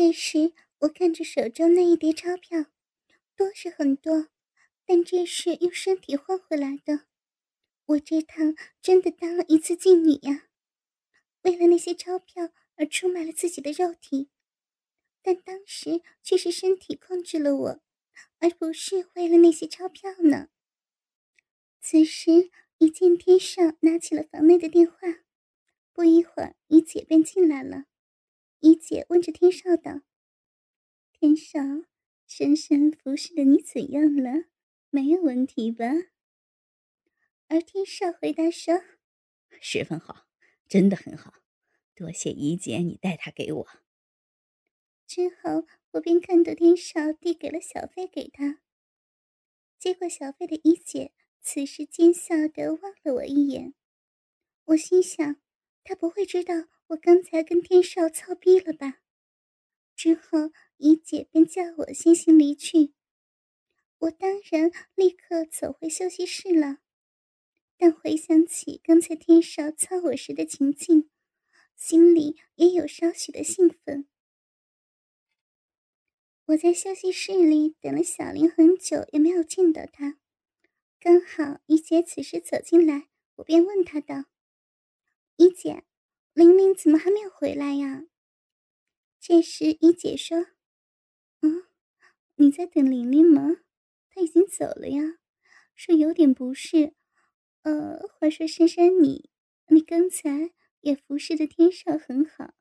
这时，我看着手中那一叠钞票，多是很多，但这是用身体换回来的。我这趟真的当了一次妓女呀！为了那些钞票而出卖了自己的肉体，但当时却是身体控制了我，而不是为了那些钞票呢。此时，一见天少拿起了房内的电话，不一会儿，一姐便进来了。一姐问着天少道：“天少，深深服侍的你怎样了？没有问题吧？”而天少回答说：“十分好，真的很好，多谢怡姐你带他给我。”之后，我便看到天少递给了小费给他。接过小费的一姐，此时奸笑的望了我一眼。我心想，他不会知道。我刚才跟天少操逼了吧？之后姨姐便叫我先行离去，我当然立刻走回休息室了。但回想起刚才天少操我时的情境，心里也有少许的兴奋。我在休息室里等了小林很久，也没有见到他。刚好姨姐此时走进来，我便问她道：“姨姐。”玲玲怎么还没有回来呀？这时一姐说：“嗯，你在等玲玲吗？她已经走了呀，说有点不适。呃，话说珊珊，你你刚才也服侍的天少很好，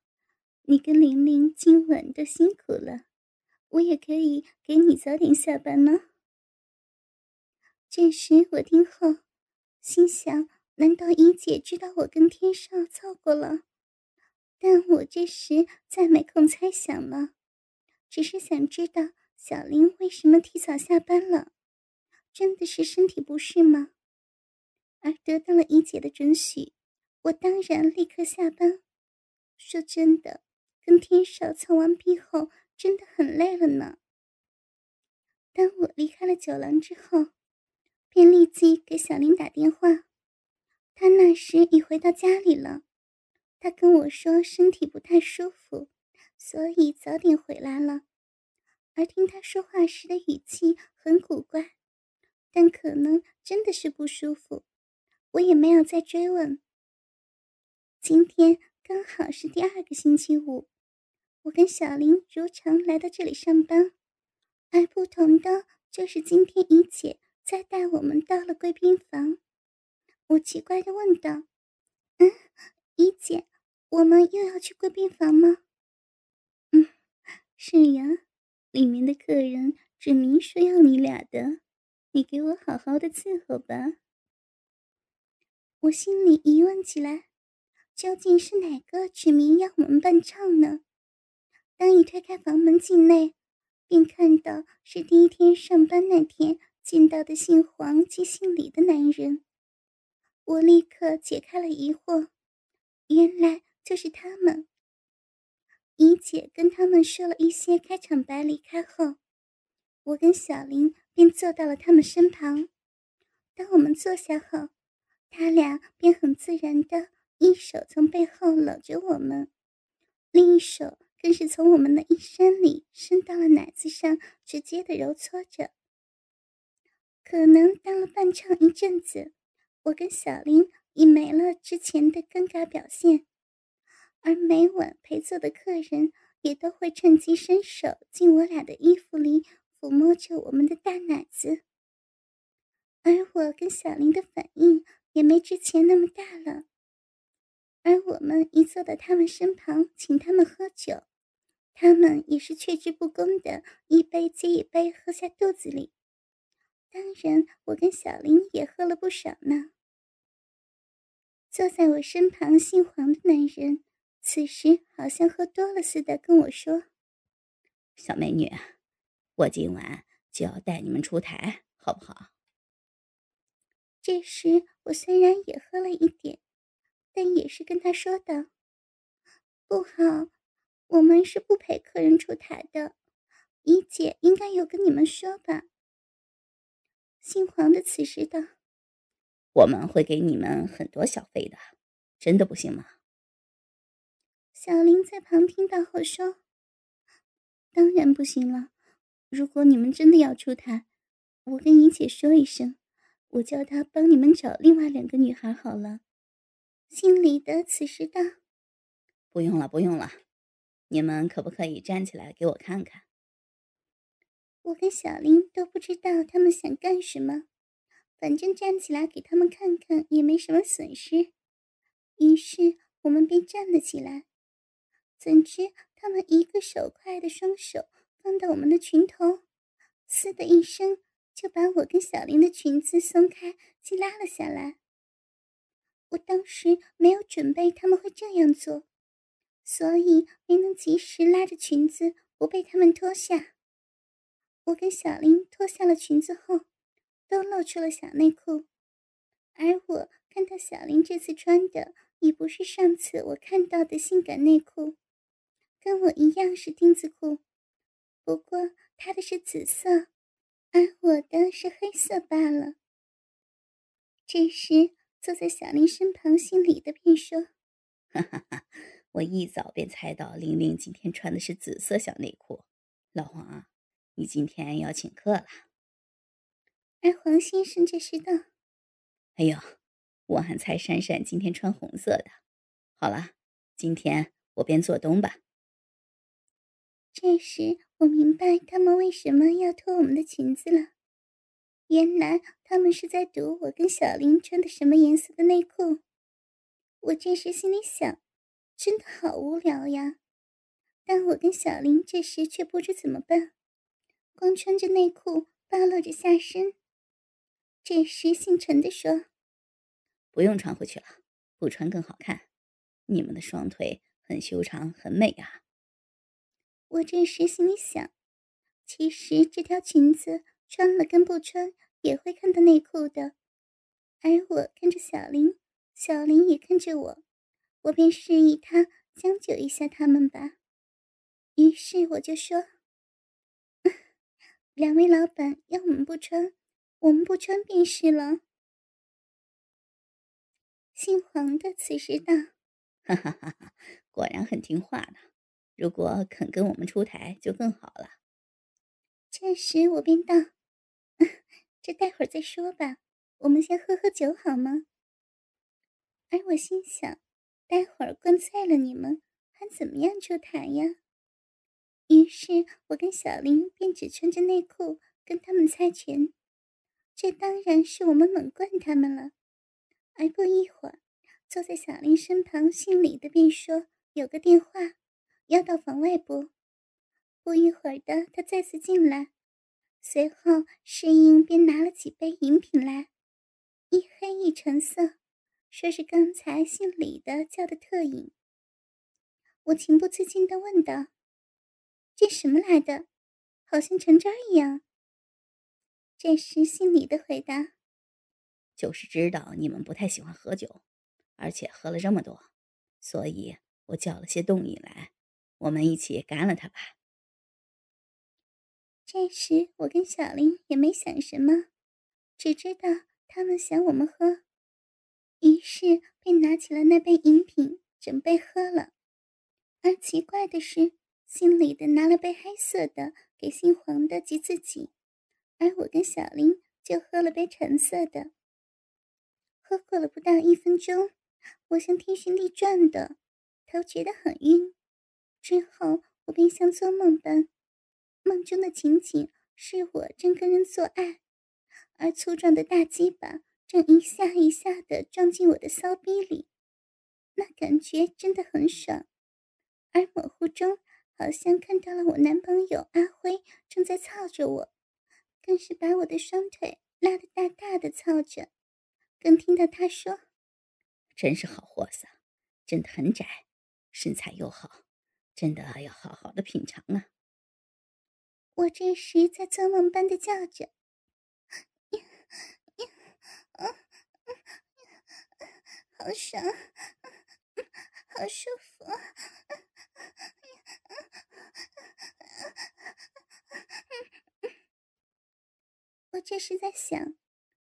你跟玲玲今晚都辛苦了，我也可以给你早点下班呢。”这时我听后，心想。难道一姐知道我跟天少操过了？但我这时再没空猜想了，只是想知道小林为什么提早下班了，真的是身体不适吗？而得到了姨姐的准许，我当然立刻下班。说真的，跟天少操完毕后，真的很累了呢。当我离开了酒廊之后，便立即给小林打电话。他那时已回到家里了，他跟我说身体不太舒服，所以早点回来了。而听他说话时的语气很古怪，但可能真的是不舒服，我也没有再追问。今天刚好是第二个星期五，我跟小林如常来到这里上班，而不同的就是今天怡姐再带我们到了贵宾房。我奇怪的问道：“嗯，我们又要去贵宾房吗？”“嗯，是呀，里面的客人指明说要你俩的，你给我好好的伺候吧。”我心里疑问起来，究竟是哪个指明要我们伴唱呢？当一推开房门进内，便看到是第一天上班那天见到的姓黄及姓李的男人。我立刻解开了疑惑，原来就是他们。怡姐跟他们说了一些开场白，离开后，我跟小林便坐到了他们身旁。当我们坐下后，他俩便很自然的一手从背后搂着我们，另一手更是从我们的衣衫里伸到了奶子上，直接的揉搓着。可能当了伴唱一阵子。我跟小林已没了之前的尴尬表现，而每晚陪坐的客人也都会趁机伸手进我俩的衣服里抚摸着我们的大奶子，而我跟小林的反应也没之前那么大了。而我们一坐到他们身旁，请他们喝酒，他们也是却之不恭的，一杯接一杯喝下肚子里。当然，我跟小林也喝了不少呢。坐在我身旁姓黄的男人，此时好像喝多了似的，跟我说：“小美女，我今晚就要带你们出台，好不好？”这时我虽然也喝了一点，但也是跟他说道：“不好，我们是不陪客人出台的。姨姐应该有跟你们说吧？”姓黄的此时道。我们会给你们很多小费的，真的不行吗？小林在旁听到后说：“当然不行了。如果你们真的要出台，我跟怡姐说一声，我叫她帮你们找另外两个女孩好了。心里的此时道：“不用了，不用了，你们可不可以站起来给我看看？”我跟小林都不知道他们想干什么，反正站起来给他们看看也没什么损失。于是我们便站了起来。怎知他们一个手快的双手放到我们的裙头，嘶的一声就把我跟小林的裙子松开，系拉了下来。我当时没有准备他们会这样做，所以没能及时拉着裙子不被他们脱下。我跟小林脱下了裙子后，都露出了小内裤，而我看到小林这次穿的已不是上次我看到的性感内裤，跟我一样是丁字裤，不过他的是紫色，而我的是黑色罢了。这时。坐在小林身旁，姓李的便说：“哈哈哈，我一早便猜到玲玲今天穿的是紫色小内裤。老黄啊，你今天要请客了。”而黄先生这时道：“哎呦，我还猜珊珊今天穿红色的。好了，今天我便做东吧。”这时我明白他们为什么要脱我们的裙子了。原来他们是在赌我跟小林穿的什么颜色的内裤。我这时心里想，真的好无聊呀。但我跟小林这时却不知怎么办，光穿着内裤，暴露着下身。这时姓陈的说：“不用穿回去了，不穿更好看。你们的双腿很修长，很美啊。”我这时心里想，其实这条裙子。穿了跟不穿也会看到内裤的，而我看着小林，小林也看着我，我便示意他将就一下他们吧。于是我就说：“ 两位老板要我们不穿，我们不穿便是了。”姓黄的此时道：“哈哈哈哈，果然很听话呢。如果肯跟我们出台就更好了。”这时我便道。这待会儿再说吧，我们先喝喝酒好吗？而我心想，待会儿灌醉了你们，还怎么样出台呀？于是我跟小林便只穿着内裤跟他们猜拳，这当然是我们猛灌他们了。而不一会儿，坐在小林身旁，姓李的便说有个电话要到房外不。不一会儿的，他再次进来。随后，侍应便拿了几杯饮品来，一黑一橙色，说是刚才姓李的叫的特饮。我情不自禁地问道：“这什么来的？好像橙汁一样。”这时，姓李的回答：“就是知道你们不太喜欢喝酒，而且喝了这么多，所以我叫了些冻饮来，我们一起干了它吧。”这时，我跟小林也没想什么，只知道他们想我们喝，于是便拿起了那杯饮品，准备喝了。而奇怪的是，姓李的拿了杯黑色的给姓黄的及自己，而我跟小林就喝了杯橙色的。喝过了不到一分钟，我像天旋地转的，头觉得很晕，之后我便像做梦般。梦中的情景是我正跟人做爱，而粗壮的大鸡巴正一下一下的撞进我的骚逼里，那感觉真的很爽。而模糊中好像看到了我男朋友阿辉正在操着我，更是把我的双腿拉得大大的操着，更听到他说：“真是好货色，真的很窄，身材又好，真的要好好的品尝啊。”我这时在做梦般的叫着，好爽，好舒服。我这是在想，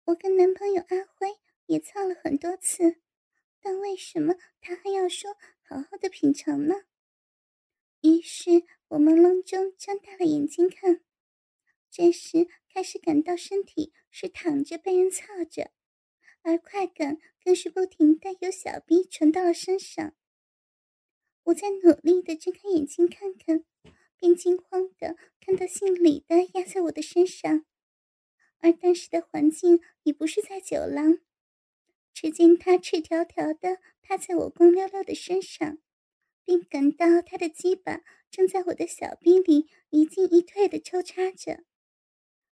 我跟男朋友阿辉也操了很多次，但为什么他还要说好好的品尝呢？于是我朦胧中睁大了眼睛看，这时开始感到身体是躺着被人操着，而快感更是不停的由小臂传到了身上。我在努力的睁开眼睛看看，便惊慌的看到姓李的压在我的身上，而当时的环境已不是在酒廊。只见他赤条条的趴在我光溜溜的身上，并感到他的鸡巴正在我的小臂里一进一退的抽插着。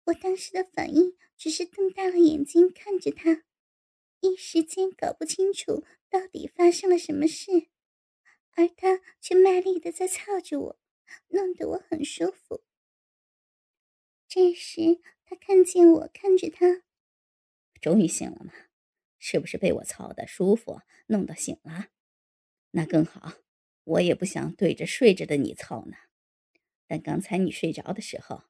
我当时的反应只是瞪大了眼睛看着他，一时间搞不清楚到底发生了什么事。而他却卖力的在操着我，弄得我很舒服。这时，他看见我看着他，终于醒了吗？是不是被我操的舒服，弄得醒了？那更好，我也不想对着睡着的你操呢。但刚才你睡着的时候，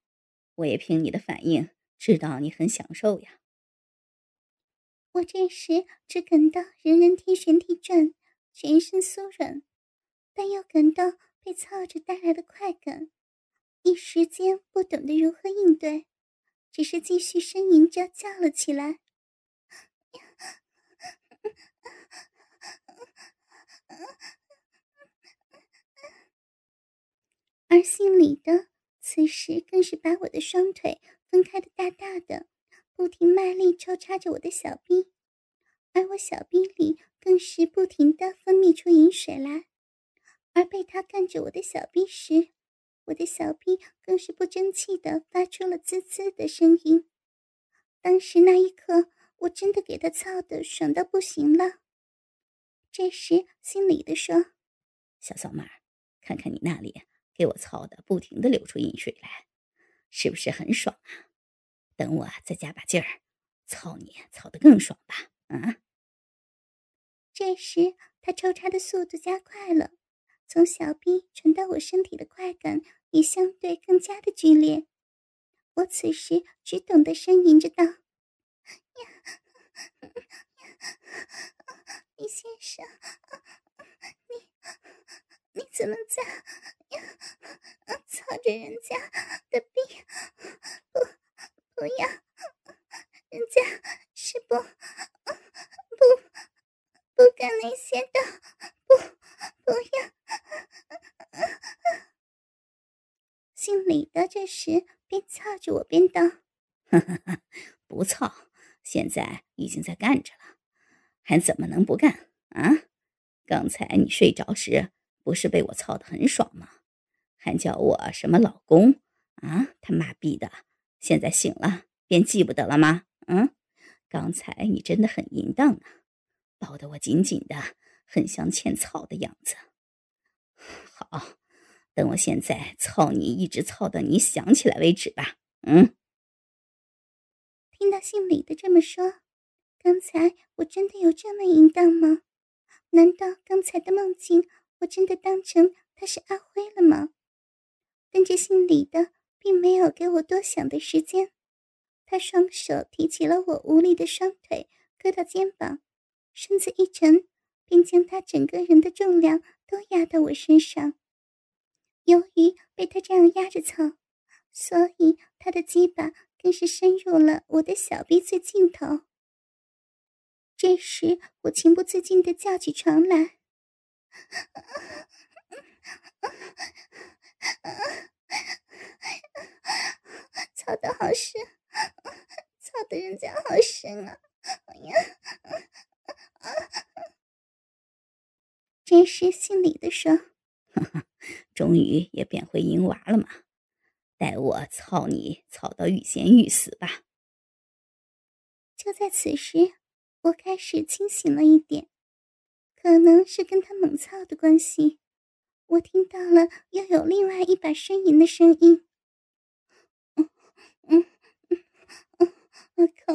我也凭你的反应知道你很享受呀。我这时只感到人人天旋地转，全身酥软。但又感到被操着带来的快感，一时间不懂得如何应对，只是继续呻吟着叫了起来。而姓李的此时更是把我的双腿分开的大大的，不停卖力抽插着我的小臂，而我小臂里更是不停的分泌出饮水来。而被他干着我的小臂时，我的小臂更是不争气的发出了滋滋的声音。当时那一刻，我真的给他操的爽到不行了。这时，心里的说：“小骚妹，看看你那里给我操的不停的流出饮水来，是不是很爽啊？等我再加把劲儿，操你操的更爽吧？啊！”这时，他抽插的速度加快了。从小臂传到我身体的快感也相对更加的剧烈，我此时只懂得呻吟着道：“呀，李先生，你你怎么在？操着人家的病？不，不要，人家是不不不干那些的，不，不要。”姓李的这时边操着我边道：“ 不操，现在已经在干着了，还怎么能不干啊？刚才你睡着时不是被我操的很爽吗？还叫我什么老公啊？他妈逼的！现在醒了便记不得了吗？嗯，刚才你真的很淫荡啊，抱得我紧紧的，很像欠操的样子。”好，等我现在操你，一直操到你想起来为止吧。嗯。听到姓李的这么说，刚才我真的有这么淫荡吗？难道刚才的梦境，我真的当成他是阿辉了吗？但这姓李的并没有给我多想的时间，他双手提起了我无力的双腿，搁到肩膀，身子一沉，并将他整个人的重量。都压到我身上。由于被他这样压着操，所以他的鸡巴更是深入了我的小臂最尽头。这时，我情不自禁的叫起床来：“ 操的好深，操的人家好深啊！”哎呀！这时，姓李的说：“终于也变回淫娃了嘛！待我操你操到欲仙欲死吧！”就在此时，我开始清醒了一点，可能是跟他猛操的关系，我听到了又有另外一把呻吟的声音：“嗯嗯嗯嗯，我靠，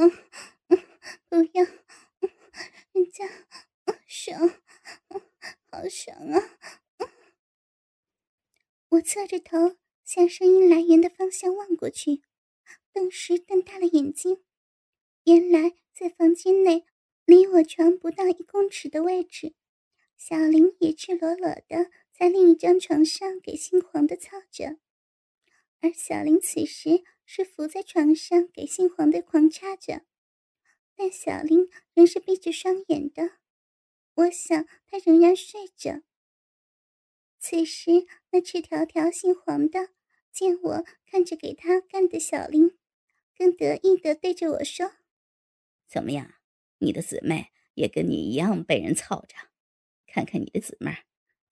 不要，人家爽。”好爽啊！我侧着头向声音来源的方向望过去，顿时瞪大了眼睛。原来在房间内，离我床不到一公尺的位置，小林也赤裸裸的在另一张床上给姓黄的操着，而小林此时是伏在床上给姓黄的狂插着，但小林仍是闭着双眼的，我想他仍然睡着。此时，那赤条条姓黄的见我看着给他干的小林，更得意的对着我说：“怎么样，你的姊妹也跟你一样被人操着？看看你的姊妹。”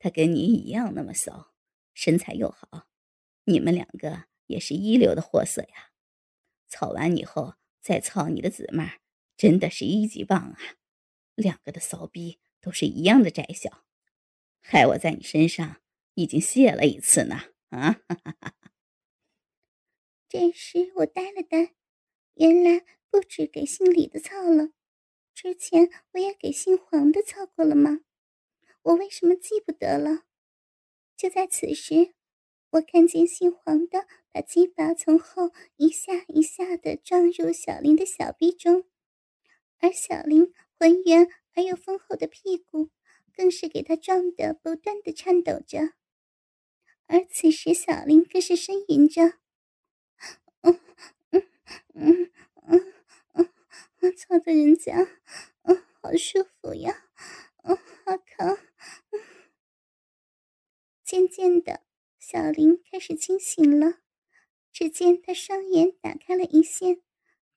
她跟你一样那么骚，身材又好，你们两个也是一流的货色呀。操完以后再操你的姊妹，真的是一级棒啊！两个的骚逼都是一样的窄小，害我在你身上已经泄了一次呢。啊！这时我呆了呆，原来不止给姓李的操了，之前我也给姓黄的操过了吗？我为什么记不得了？就在此时，我看见姓黄的把鸡巴从后一下一下的撞入小林的小臂中，而小林浑圆而又丰厚的屁股更是给他撞得不断的颤抖着。而此时，小林更是呻吟着：“嗯嗯嗯嗯嗯，我 操的人家，嗯，好舒服呀，嗯，好疼。”渐渐的，小林开始清醒了。只见他双眼打开了一线，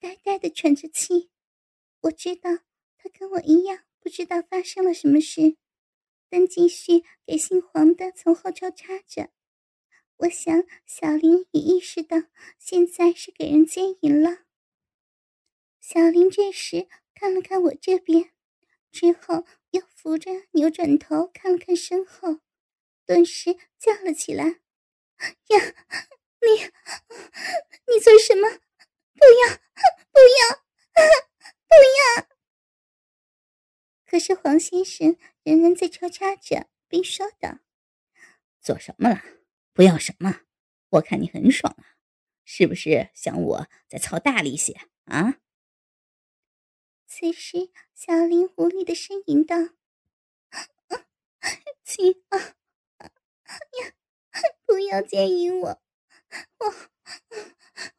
呆呆的喘着气。我知道他跟我一样，不知道发生了什么事，但继续给姓黄的从后抽插着。我想，小林也意识到现在是给人奸淫了。小林这时看了看我这边，之后又扶着扭转头看了看身后。顿时叫了起来：“呀，你，你做什么？不要，不要，不要！”可是黄先生仍然在抽插着，并说道：“做什么了？不要什么？我看你很爽啊，是不是想我再操大力些啊？”此时，小林无力的呻吟道：“亲啊！”呀！不要奸淫我，我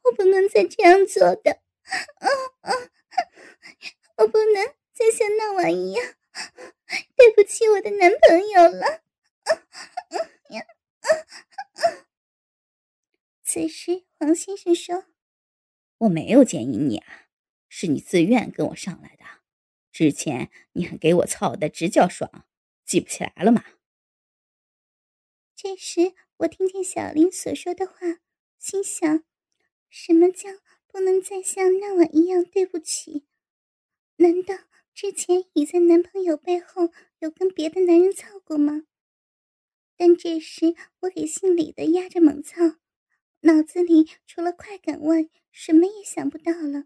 我不能再这样做的，啊啊！我不能再像那晚一样，对不起我的男朋友了。呀！此时，黄先生说：“我没有奸淫你啊，是你自愿跟我上来的。之前你还给我操的直叫爽，记不起来了吗？”这时，我听见小林所说的话，心想：什么叫不能再像那晚一样对不起？难道之前已在男朋友背后有跟别的男人操过吗？但这时我给姓李的压着猛操，脑子里除了快感外，什么也想不到了。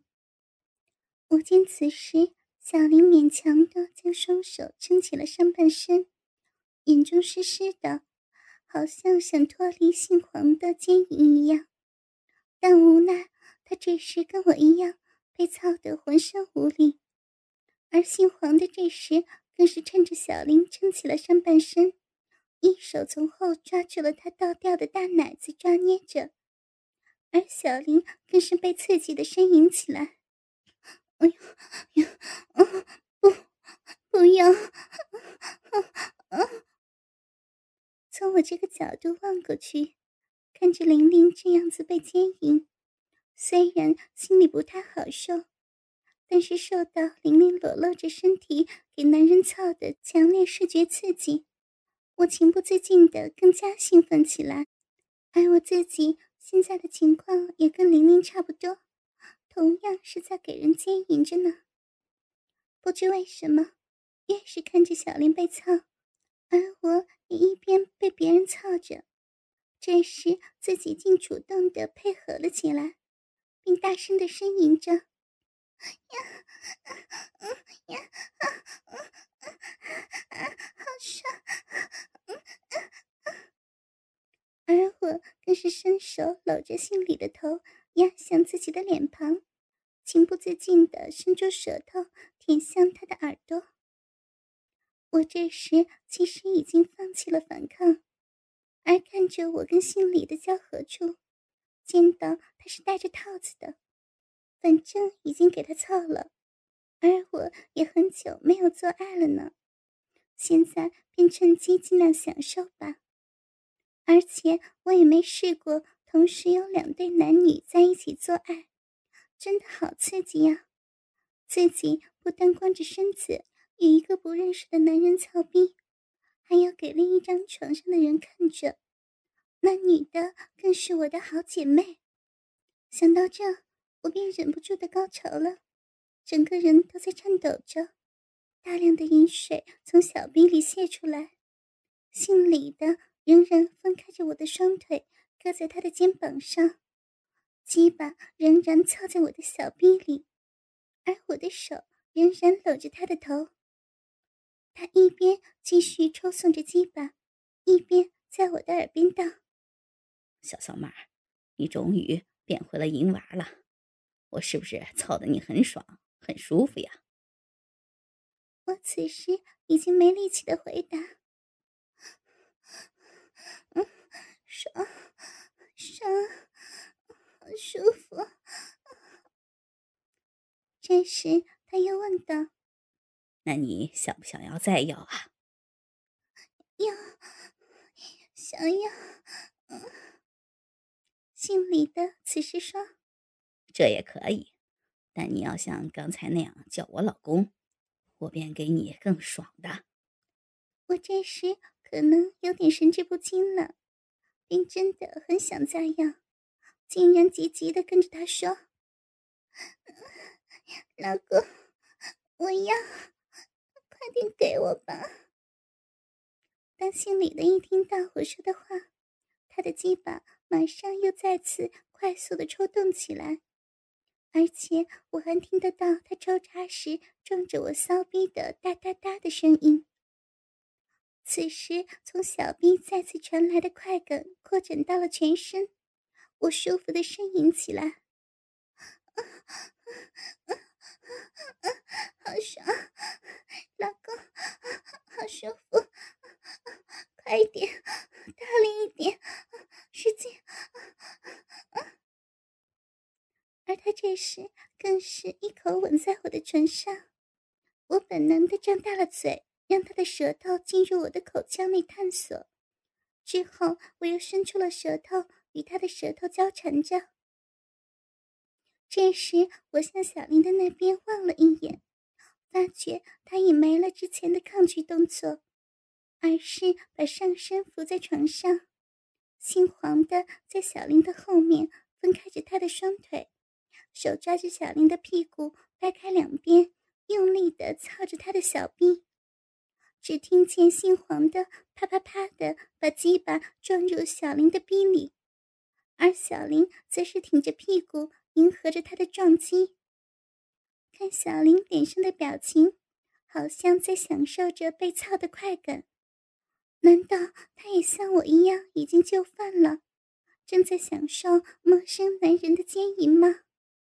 我见此时小林勉强的将双手撑起了上半身，眼中湿湿的。好像想脱离姓黄的奸淫一样，但无奈他这时跟我一样被操得浑身无力，而姓黄的这时更是趁着小林撑起了上半身，一手从后抓住了他倒掉的大奶子抓捏着，而小林更是被刺激的呻吟起来：“哎呀呀，不，不要！”从我这个角度望过去，看着玲玲这样子被奸淫，虽然心里不太好受，但是受到玲玲裸露着身体给男人操的强烈视觉刺激，我情不自禁的更加兴奋起来。而我自己现在的情况也跟玲玲差不多，同样是在给人奸淫着呢。不知为什么，越是看着小林被操。而我也一边被别人操着，这时自己竟主动的配合了起来，并大声的呻吟着：“呀，嗯呀，啊，好爽！”而我更是伸手搂着心里的头，压向自己的脸庞，情不自禁的伸出舌头舔向他的耳朵。我这时其实已经放弃了反抗，而看着我跟姓李的交合处，见到他是戴着套子的，反正已经给他操了，而我也很久没有做爱了呢，现在便趁机尽量享受吧。而且我也没试过同时有两对男女在一起做爱，真的好刺激呀！自己不但光着身子与一个不认识的男人操逼。还要给另一张床上的人看着，那女的更是我的好姐妹。想到这，我便忍不住的高潮了，整个人都在颤抖着，大量的饮水从小臂里泄出来。姓李的仍然分开着我的双腿，搁在他的肩膀上，鸡巴仍然翘在我的小臂里，而我的手仍然搂着他的头。他一边继续抽送着鸡巴，一边在我的耳边道：“小骚妹儿，你终于变回了银娃了，我是不是操的你很爽、很舒服呀？”我此时已经没力气的回答：“ 嗯，爽，爽，好舒服。”这时他又问道。那你想不想要再要啊？要，想要。姓李的此时说：“这也可以，但你要像刚才那样叫我老公，我便给你更爽的。”我这时可能有点神志不清了，便真的很想再要，竟然急急的跟着他说：“老公，我要。”快点给我吧！当心里的一听到我说的话，他的鸡巴马上又再次快速的抽动起来，而且我还听得到他抽插时撞着我骚逼的哒哒哒的声音。此时，从小臂再次传来的快感扩展到了全身，我舒服的呻吟起来。好爽，老公，好舒服，快一点，大力一点，使劲！而他这时更是一口吻在我的唇上，我本能的张大了嘴，让他的舌头进入我的口腔内探索，之后我又伸出了舌头与他的舌头交缠着。这时，我向小林的那边望了一眼，发觉他已没了之前的抗拒动作，而是把上身伏在床上，杏黄的在小林的后面分开着他的双腿，手抓着小林的屁股掰开两边，用力的操着他的小臂。只听见姓黄的啪啪啪的把鸡巴撞入小林的逼里，而小林则是挺着屁股。迎合着他的撞击，看小林脸上的表情，好像在享受着被操的快感。难道他也像我一样已经就范了，正在享受陌生男人的奸淫吗？